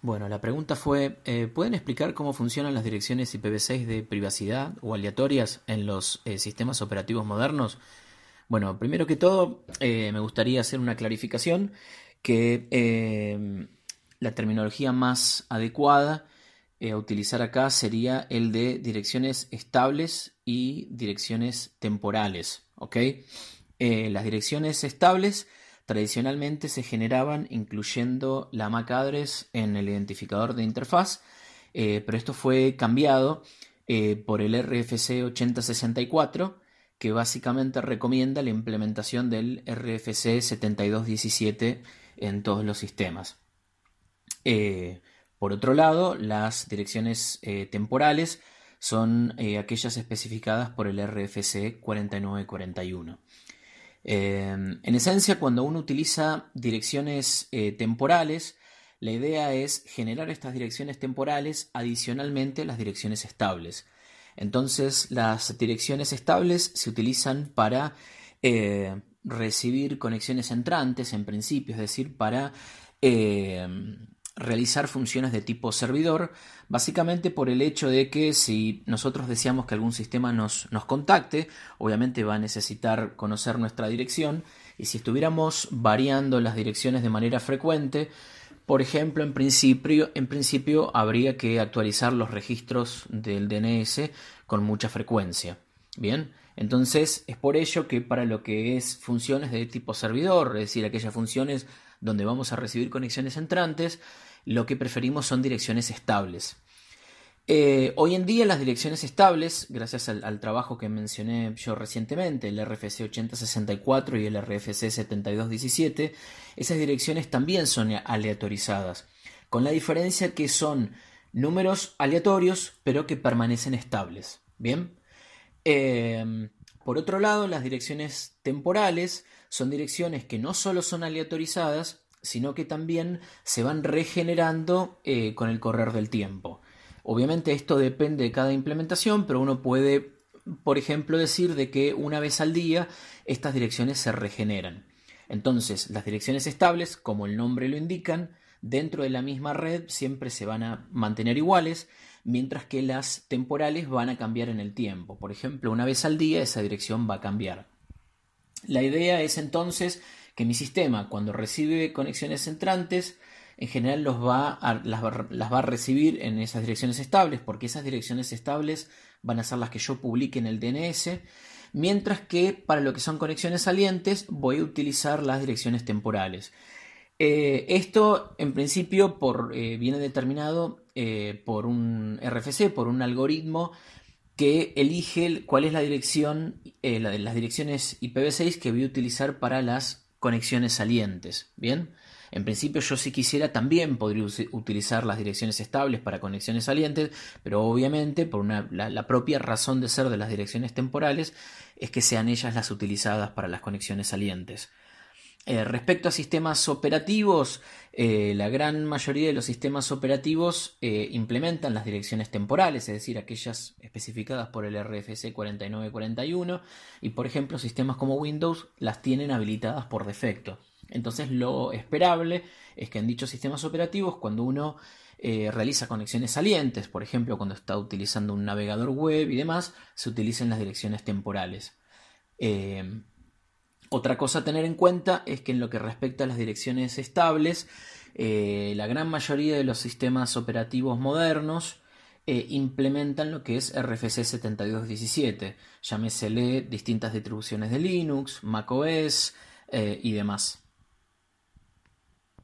Bueno, la pregunta fue, eh, ¿pueden explicar cómo funcionan las direcciones IPv6 de privacidad o aleatorias en los eh, sistemas operativos modernos? Bueno, primero que todo, eh, me gustaría hacer una clarificación que la terminología más adecuada a utilizar acá sería el de direcciones estables y direcciones temporales. ¿ok? las direcciones estables tradicionalmente se generaban incluyendo la MAC address en el identificador de interfaz, eh, pero esto fue cambiado eh, por el RFC 8064, que básicamente recomienda la implementación del RFC 7217 en todos los sistemas. Eh, por otro lado, las direcciones temporales son aquellas especificadas por el RFC 4941. Em, en esencia, cuando uno utiliza direcciones eh, temporales, la idea es generar estas direcciones temporales adicionalmente a las direcciones estables. Entonces, las direcciones estables se utilizan para eh, recibir conexiones entrantes, en principio, es decir, para em, realizar funciones de tipo servidor, básicamente por el hecho de que si nosotros deseamos que algún sistema nos, nos, contacte, obviamente va a necesitar conocer nuestra dirección y si estuviéramos variando las direcciones de manera frecuente, por ejemplo, en principio, en principio habría que actualizar los registros del DNS con mucha frecuencia. Bien, entonces es por ello que para lo que es funciones de tipo servidor, es decir, aquellas funciones donde vamos a recibir conexiones entrantes, lo que preferimos son direcciones estables. Eh, hoy en día las direcciones estables, gracias al, trabajo que mencioné yo recientemente, el RFC 8064 y el RFC 7217, esas direcciones también son aleatorizadas, con la diferencia que son números aleatorios pero que permanecen estables. Bien. Eh, por otro lado, las direcciones temporales son direcciones que no solo son aleatorizadas, sino que también se van regenerando eh, con el correr del tiempo. Obviamente esto depende de cada implementación, pero uno puede, por ejemplo, decir de que una vez al día estas direcciones se regeneran. Entonces, las direcciones estables, como el nombre lo indican, dentro de la misma red siempre se van a mantener iguales, mientras que las temporales van a cambiar en el tiempo. Por ejemplo, una vez al día esa dirección va a cambiar. La idea es entonces que mi sistema cuando recibe conexiones entrantes en general los va las, va a recibir en esas direcciones estables porque esas direcciones estables van a ser las que yo publique en el DNS mientras que para lo que son conexiones salientes voy a utilizar las direcciones temporales eh, esto en principio eh, viene determinado eh, por un RFC, por un algoritmo que elige cuál es la dirección, de las direcciones IPv6 que voy a utilizar para las conexiones salientes. Bien, en principio yo si quisiera también podría utilizar las direcciones estables para conexiones salientes, pero obviamente por la, propia razón de ser de las direcciones temporales es que sean ellas las utilizadas para las conexiones salientes. Eh, respecto a sistemas operativos, eh, la gran mayoría de los sistemas operativos eh, implementan las direcciones temporales, es decir, aquellas especificadas por el RFC 4941, y por ejemplo, sistemas como Windows las tienen habilitadas por defecto. Entonces, lo esperable es que en dichos sistemas operativos, cuando uno realiza conexiones salientes, por ejemplo, cuando está utilizando un navegador web y demás, se utilicen las direcciones temporales. Otra cosa a tener en cuenta es que en lo que respecta a las direcciones estables, eh, la gran mayoría de los sistemas operativos modernos eh, implementan lo que es RFC 7217, llámesele distintas distribuciones de Linux, macOS eh, y demás.